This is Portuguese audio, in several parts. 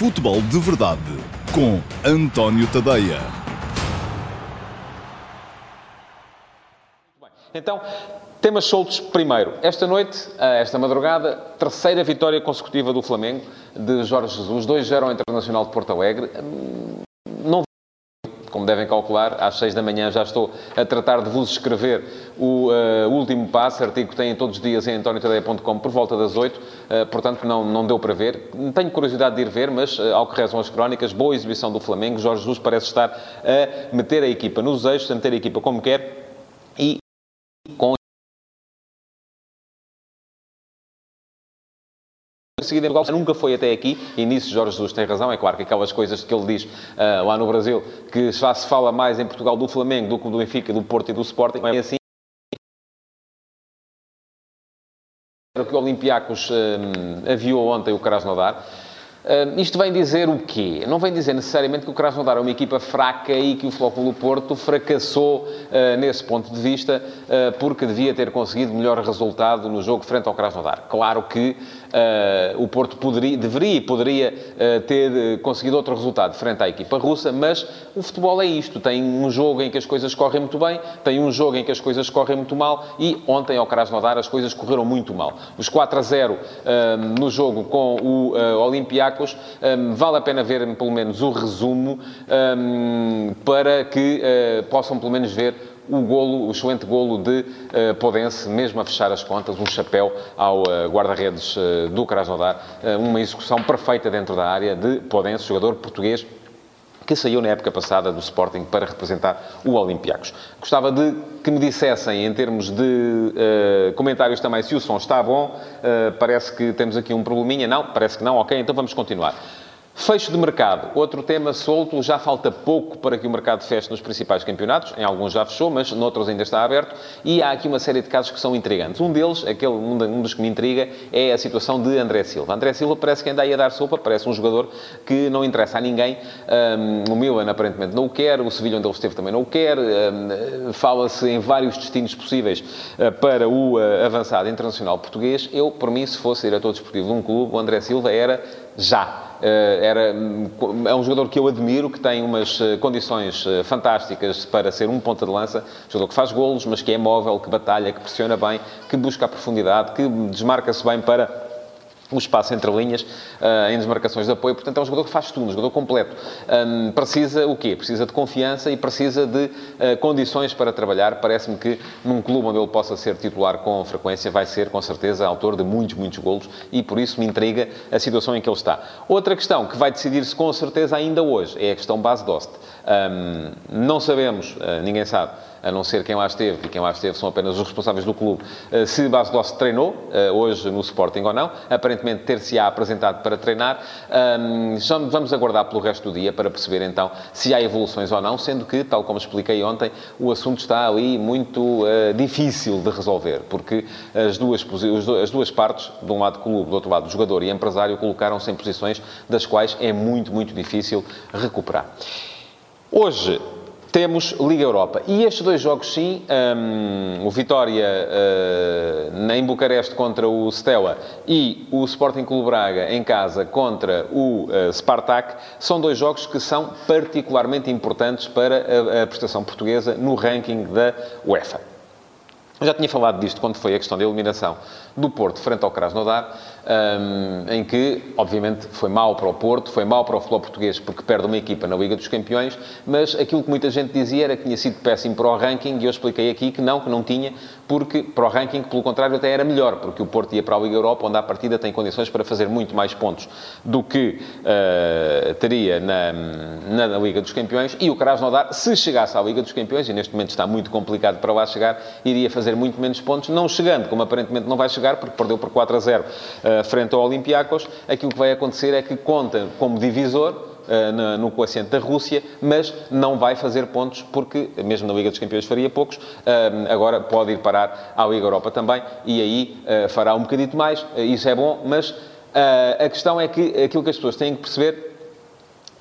Futebol de Verdade com António Tadeia. Então, temas soltos primeiro. Esta noite, esta madrugada, terceira vitória consecutiva do Flamengo, de Jorge Jesus, 2-0 ao Internacional de Porto Alegre. Como devem calcular, às 6 da manhã já estou a tratar de vos escrever o uh, último passo, artigo que têm todos os dias em antoniotadeia.com por volta das 8, uh, portanto não, não deu para ver. Tenho curiosidade de ir ver, mas uh, ao que rezam as crónicas, boa exibição do Flamengo. Jorge Jesus parece estar a meter a equipa nos eixos, a meter a equipa como quer seguida em Portugal nunca foi até aqui, e nisso Jorge Jesus tem razão, é claro que aquelas coisas que ele diz uh, lá no Brasil, que já se fala mais em Portugal do Flamengo do que do Benfica, do Porto e do Sporting, é assim. O que o Olympiacos uh, aviou ontem o Krasnodar. Uh, isto vem dizer o quê? Não vem dizer necessariamente que o Krasnodar é uma equipa fraca e que o Flóculo Porto fracassou uh, nesse ponto de vista uh, porque devia ter conseguido melhor resultado no jogo frente ao Krasnodar. Claro que o Porto poderia, deveria e poderia ter conseguido outro resultado frente à equipa russa, mas o futebol é isto. Tem um jogo em que as coisas correm muito bem, tem um jogo em que as coisas correm muito mal e ontem ao Krasnodar as coisas correram muito mal. Os 4 a 0 no jogo com o Olympiacos Olympiacos. Um, vale a pena ver pelo menos o resumo um, para que uh, possam pelo menos ver o golo, o excelente golo de uh, Podense, mesmo a fechar as contas, um chapéu ao uh, guarda-redes uh, do Krasnodar, uma execução perfeita dentro da área de Podense, jogador português que saiu na época passada do Sporting para representar o Olympiacos. Gostava de que me dissessem, em termos de uh, comentários também, se o som está bom. Uh, parece que temos aqui um probleminha. Não, parece que não. Ok, então vamos continuar. Fecho de mercado. Outro tema solto. Já falta pouco para que o mercado feche nos principais campeonatos. Em alguns já fechou, mas noutros ainda está aberto. E há aqui uma série de casos que são intrigantes. Um deles, aquele, um dos que me intriga, é a situação de André Silva. André Silva parece que anda aí a dar sopa. Parece um jogador que não interessa a ninguém. Um, o Milan aparentemente não o quer. O Sevilha onde ele esteve também não o quer. Um, Fala-se em vários destinos possíveis uh, para o uh, avançado internacional português. Eu, por mim, se fosse diretor desportivo de um clube, o André Silva era já era, é um jogador que eu admiro, que tem umas eh, condições eh, fantásticas para ser um ponta de lança, jogador que faz golos, mas que é móvel, que batalha, que pressiona bem, que busca a profundidade, que desmarca-se bem para o espaço entre linhas, uh, em desmarcações de apoio. Portanto, é um jogador que faz tudo, um jogador completo. Um, precisa o quê? Precisa de confiança e precisa de uh, condições para trabalhar. Parece-me que num clube onde ele possa ser titular com frequência, vai ser, com certeza, autor de muitos, muitos golos e por isso me intriga a situação em que ele está. Outra questão que vai decidir-se com certeza ainda hoje é a questão base Dost. Um, não sabemos, uh, ninguém sabe, a não ser quem lá esteve, e quem lá esteve são apenas os responsáveis do clube, uh, se Base Dost treinou uh, hoje no Sporting ou não. Aparentemente ter-se-á apresentado para treinar. Vamos aguardar pelo resto do dia para perceber então se há evoluções ou não, sendo que, tal como expliquei ontem, o assunto está ali muito difícil de resolver, porque as duas, as duas partes, de um lado clube, do outro lado jogador e empresário, colocaram-se em posições das quais é muito, muito difícil recuperar. Hoje temos Liga Europa. E estes dois jogos, sim, um, o Vitória uh, em Bucareste contra o Steaua e o Sporting Clube Braga em casa contra o uh, Spartak, são dois jogos que são particularmente importantes para a, a prestação portuguesa no ranking da UEFA. Já tinha falado disto quando foi a questão da eliminação do Porto frente ao Krasnodar, um, em que, obviamente, foi mal para o Porto, foi mal para o futebol português porque perde uma equipa na Liga dos Campeões, mas aquilo que muita gente dizia era que tinha sido péssimo para o ranking e eu expliquei aqui que não, que não tinha, porque para o ranking, pelo contrário, até era melhor, porque o Porto ia para a Liga Europa, onde a partida tem condições para fazer muito mais pontos do que uh, teria na, na, Liga dos Campeões. E o Krasnodar, se chegasse à Liga dos Campeões, e neste momento está muito complicado para lá chegar, iria fazer muito menos pontos, não chegando, como aparentemente não vai chegar, porque perdeu por 4 a 0 uh, frente ao Olympiacos, aquilo que vai acontecer é que conta como divisor Uh, no coeficiente da Rússia, mas não vai fazer pontos porque, mesmo na Liga dos Campeões faria poucos, uh, agora pode ir parar à Liga Europa também e aí uh, fará um bocadito mais, isso é bom, mas a questão é que aquilo que as pessoas têm que perceber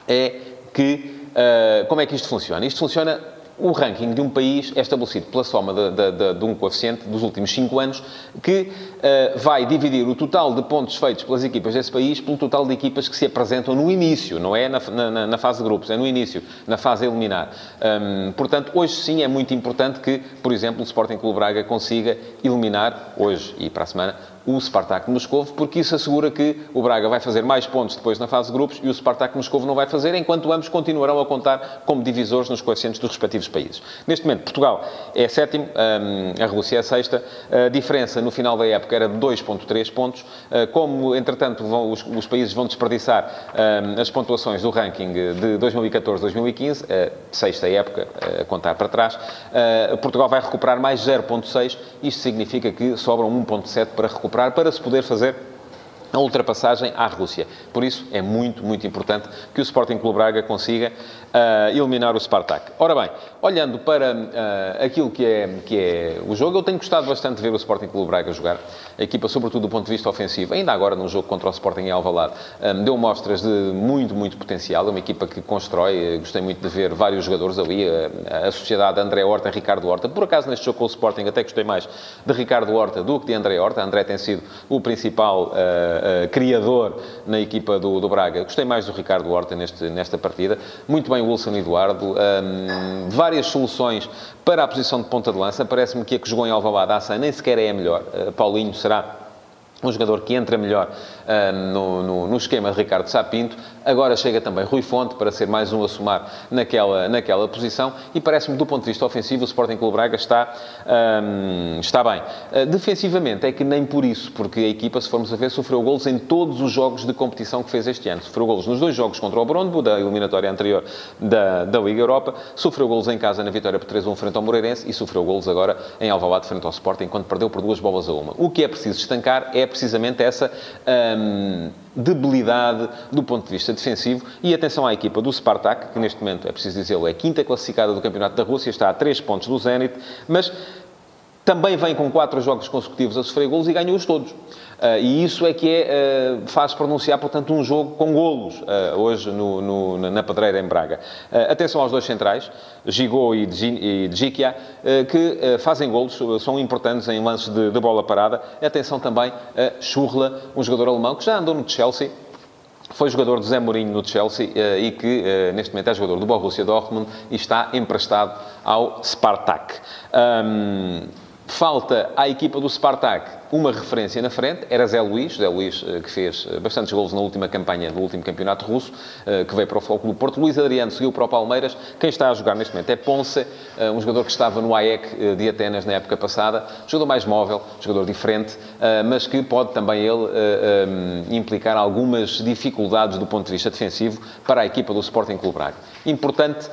é que, como é que isto funciona? Isto funciona o ranking de um país é estabelecido pela soma de, de, de, de um coeficiente dos últimos 5 anos que uh, vai dividir o total de pontos feitos pelas equipas desse país pelo total de equipas que se apresentam no início, não é na, na, na fase de grupos, é no início, na fase eliminar. Um, portanto, hoje sim é muito importante que, por exemplo, o Sporting Clube Braga consiga eliminar, hoje e para a semana, o Spartak de Moscou, porque isso assegura que o Braga vai fazer mais pontos depois na fase de grupos e o Spartak de Moscou não vai fazer, enquanto ambos continuarão a contar como divisores nos coeficientes dos respectivos países. Neste momento, Portugal é sétimo, hum, a Rússia é sexta, a diferença no final da época era de 2.3 pontos. Uh, como, entretanto, vão, os, os, países vão desperdiçar hum, as pontuações do ranking de 2014-2015, a sexta época, a contar para trás, uh, Portugal vai recuperar mais 0.6, isto significa que sobram 1.7 para recuperar para se poder fazer a ultrapassagem à Rússia. Por isso, é muito, muito importante que o Sporting Clube Braga consiga uh, eliminar o Spartak. Ora bem, olhando para uh, aquilo que é, que é o jogo, eu tenho gostado bastante de ver o Sporting Clube Braga jogar. A equipa, sobretudo do ponto de vista ofensivo, ainda agora no jogo contra o Sporting em Alvalade, um, deu mostras de muito, muito potencial. É uma equipa que constrói. Gostei muito de ver vários jogadores ali. A, a sociedade André Horta, Ricardo Horta. Por acaso, neste jogo com o Sporting, até gostei mais de Ricardo Horta do que de André Horta. André tem sido o principal uh, uh, criador na equipa do, do, Braga. Gostei mais do Ricardo Horta neste, nesta partida. Muito bem, Wilson Eduardo. Um, várias soluções para a posição de ponta de lança. Parece-me que a que jogou em Alvalade, a nem sequer é a melhor. Uh, Paulinho será um jogador que entra melhor uh, no, no, no, esquema de Ricardo Sapinto. Agora chega também Rui Fonte para ser mais um a somar naquela, naquela posição e parece-me, do ponto de vista ofensivo, o Sporting Clube Braga está, um, está bem. Uh, defensivamente é que nem por isso, porque a equipa, se formos a ver, sofreu golos em todos os jogos de competição que fez este ano. Sofreu golos nos dois jogos contra o Brondbo, da eliminatória anterior da, da Liga Europa, sofreu golos em casa na vitória por 3-1 frente ao Moreirense e sofreu golos agora em Alvalade frente ao Sporting, quando perdeu por duas bolas a uma. O que é preciso estancar é precisamente essa um, debilidade do ponto de vista defensivo. E atenção à equipa do Spartak, que neste momento, é preciso dizê-lo, é quinta classificada do Campeonato da Rússia, está a 3 pontos do Zenit, mas também vem com quatro jogos consecutivos a sofrer golos e ganhou-os todos. Uh, e isso é que é, uh, faz pronunciar, portanto, um jogo com golos uh, hoje no, no, na Pedreira, em Braga. atenção aos dois centrais, Gigot e Djikia, que fazem golos, são importantes em lances de, de, bola parada. Atenção também a Churla, um jogador alemão que já andou no Chelsea, foi jogador de Zé Mourinho no Chelsea e que neste momento é jogador do Borussia Dortmund e está emprestado ao Spartak. Um, falta à equipa do Spartak uma referência na frente, era Zé Luís, Zé Luís eh, que fez eh, bastantes golos na última campanha do último campeonato russo, eh, que veio para o Futebol Porto. Luís Adriano seguiu para o Palmeiras. Quem está a jogar neste momento é Ponce, um jogador que estava no AEC de Atenas na época passada, jogador mais móvel, jogador diferente, mas que pode também ele implicar algumas dificuldades do ponto de vista defensivo para a equipa do Sporting Clube Braga. Importante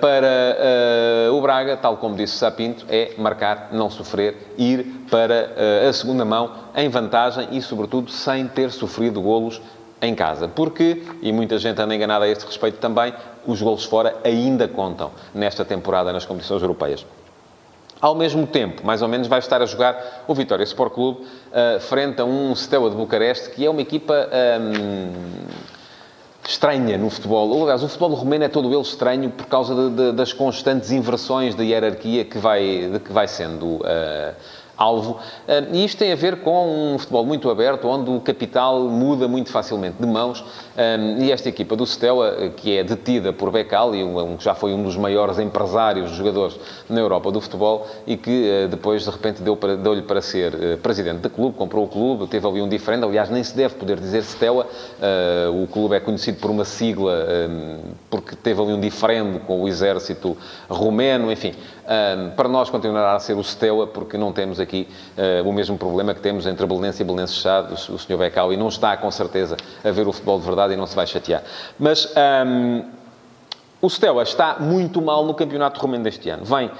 para o Braga, tal como disse Sapinto, é marcar, não sofrer, ir para a segunda mão em vantagem e, sobretudo, sem ter sofrido golos em casa. Porque, e muita gente anda enganada a este respeito também, os golos fora ainda contam nesta temporada nas competições europeias. Ao mesmo tempo, mais ou menos, vai estar a jogar o Vitória Sport Clube uh, frente a um Steaua de Bucareste, que é uma equipa um, estranha no futebol. Aliás, o futebol romeno é todo ele estranho por causa de, de, das constantes inversões da hierarquia que vai, de que vai sendo... Uh, alvo. Ah, e isto tem a ver com um futebol muito aberto, onde o capital muda muito facilmente de mãos. Ah, e esta equipa do Steaua, que é detida por Becali, que já foi um dos maiores empresários, jogadores na Europa do futebol, e que ah, depois, de repente, deu-lhe para, deu para ser presidente do clube, comprou o clube, teve ali um diferente. Aliás, nem se deve poder dizer Steaua. O clube é conhecido por uma sigla, porque teve ali um diferendo com o exército romeno, enfim. Para nós continuará a ser o Steaua, porque não temos aqui uh, o mesmo problema que temos entre Belenense e Belenense Chade, o, o Sr. Becau, e não está, com certeza, a ver o futebol de verdade e não se vai chatear. Mas um, o Steaua está muito mal no campeonato romeno deste ano. Vem...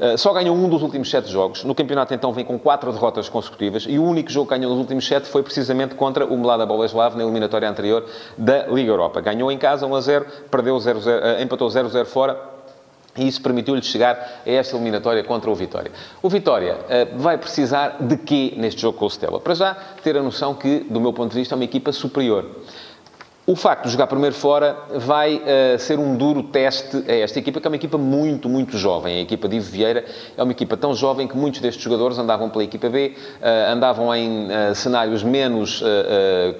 Uh, só ganhou um dos últimos sete jogos. No campeonato, então, vem com quatro derrotas consecutivas. E o único jogo que ganhou nos últimos sete foi precisamente contra o Melada Boleslav na eliminatória anterior da Liga Europa. Ganhou em casa 1 a 0, perdeu 0 -0, uh, empatou 0-0 fora e isso permitiu-lhe chegar a esta eliminatória contra o Vitória. O Vitória uh, vai precisar de quê neste jogo com o Stella? Para já, ter a noção que, do meu ponto de vista, é uma equipa superior. O facto de jogar primeiro fora vai uh, ser um duro teste a esta equipa, que é uma equipa muito, muito jovem. A equipa de Ivo Vieira é uma equipa tão jovem que muitos destes jogadores andavam pela equipa B, uh, andavam em uh, cenários menos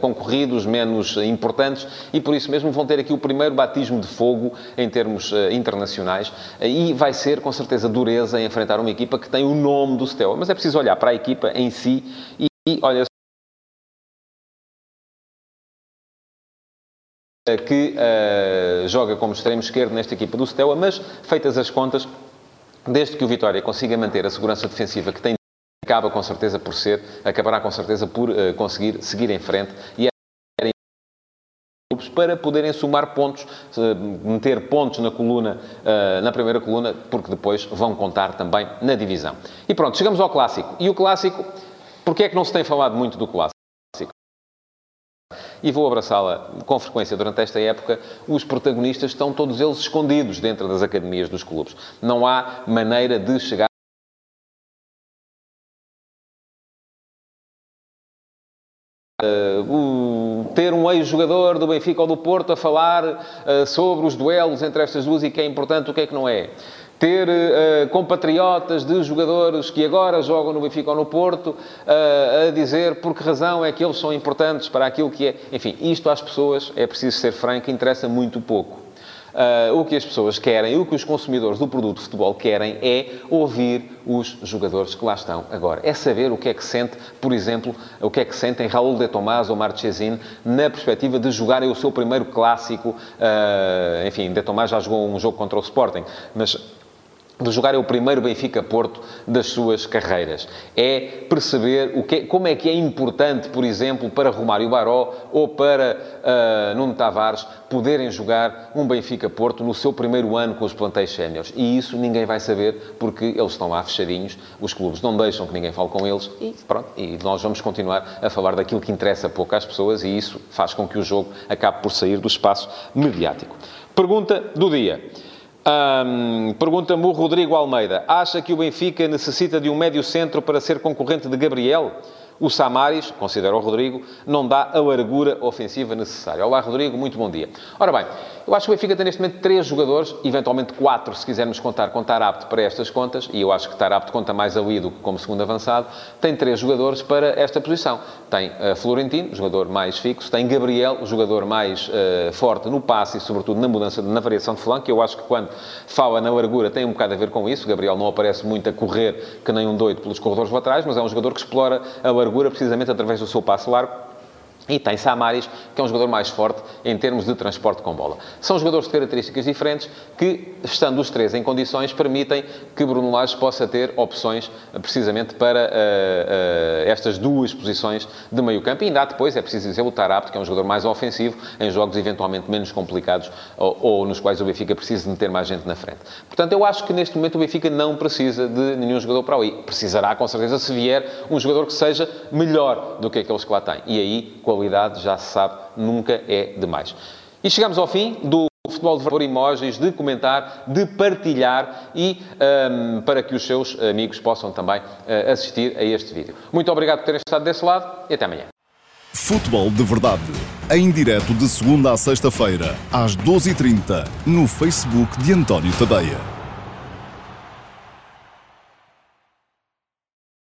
concorridos, menos importantes e por isso mesmo vão ter aqui o primeiro batismo de fogo em termos internacionais e vai ser com certeza dureza enfrentar uma equipa que tem o nome do Steaua. Mas é preciso olhar para a equipa em si e olha, que uh, joga como extremo esquerdo nesta equipa do Steaua, mas feitas as contas, desde que o Vitória consiga manter a segurança defensiva que tem, acaba com certeza por ser, acabará com certeza por uh, conseguir seguir em frente e é para poderem somar pontos, meter pontos na coluna, na primeira coluna, porque depois vão contar também na divisão. E pronto, chegamos ao clássico. E o clássico, porque é que não se tem falado muito do clássico? E vou abraçá-la com frequência durante esta época, os protagonistas estão todos eles escondidos dentro das academias dos clubes. Não há maneira de chegar. Uh, ter um ex-jogador do Benfica ou do Porto a falar uh, sobre os duelos entre estas duas e que é importante, o que é que não é ter uh, compatriotas de jogadores que agora jogam no Benfica ou no Porto uh, a dizer por que razão é que eles são importantes para aquilo que é. Enfim, isto às pessoas, é preciso ser franco, interessa muito pouco. Uh, o que as pessoas querem, o que os consumidores do produto de futebol querem é ouvir os jogadores que lá estão agora. É saber o que é que sente, por exemplo, o que é que sentem Raul de Tomás ou Marchesín na perspectiva de jogarem o seu primeiro clássico. Uh, enfim, de Tomás já jogou um jogo contra o Sporting, mas de jogar é o primeiro Benfica-Porto das suas carreiras. É perceber o que, como é que é importante, por exemplo, para Romário Baró ou para uh, Nuno Tavares poderem jogar um Benfica-Porto no seu primeiro ano com os plantéis séniores. E isso ninguém vai saber porque eles estão lá fechadinhos, os clubes não deixam que ninguém fale com eles e pronto. E nós vamos continuar a falar daquilo que interessa pouco às pessoas e isso faz com que o jogo acabe por sair do espaço mediático. Pergunta do dia. Um, Pergunta-me o Rodrigo Almeida. Acha que o Benfica necessita de um médio centro para ser concorrente de Gabriel? O Samaris, considera o Rodrigo, não dá a largura ofensiva necessária. Olá, Rodrigo, muito bom dia. Ora bem, eu acho que o Benfica tem neste momento três jogadores, eventualmente quatro, se quisermos contar com Tarapto para estas contas, e eu acho que Tarapto conta mais ali do que como segundo avançado, tem três jogadores para esta posição. Tem uh, Florentino, jogador mais fixo, tem Gabriel, jogador mais uh, forte no passe e, sobretudo, na mudança, na variação de flanco, eu acho que quando fala na largura tem um bocado a ver com isso. Gabriel não aparece muito a correr que nem um doido pelos corredores laterais, mas é um jogador que explora a largura largura precisamente através do seu passo largo e tem Samaris, que é um jogador mais forte em termos de transporte com bola. São jogadores de características diferentes que, estando os três em condições, permitem que Bruno Lage possa ter opções precisamente para uh, uh, estas duas posições de meio campo. E ainda há depois, é preciso dizer, o Tarapto, que é um jogador mais ofensivo, em jogos eventualmente menos complicados ou, ou nos quais o Benfica precisa de meter mais gente na frente. Portanto, eu acho que neste momento o Benfica não precisa de nenhum jogador para ali. Precisará, com certeza, se vier um jogador que seja melhor do que aqueles que lá têm. E aí, qualidade, já se sabe, nunca é demais. E chegamos ao fim do futebol de valor, emojis, de comentar, de partilhar e um, para que os seus amigos possam também uh, assistir a este vídeo. Muito obrigado por terem estado desse lado e até amanhã. Futebol de Verdade, em direto de segunda a sexta-feira, às 12h30, no Facebook de António Tadeia.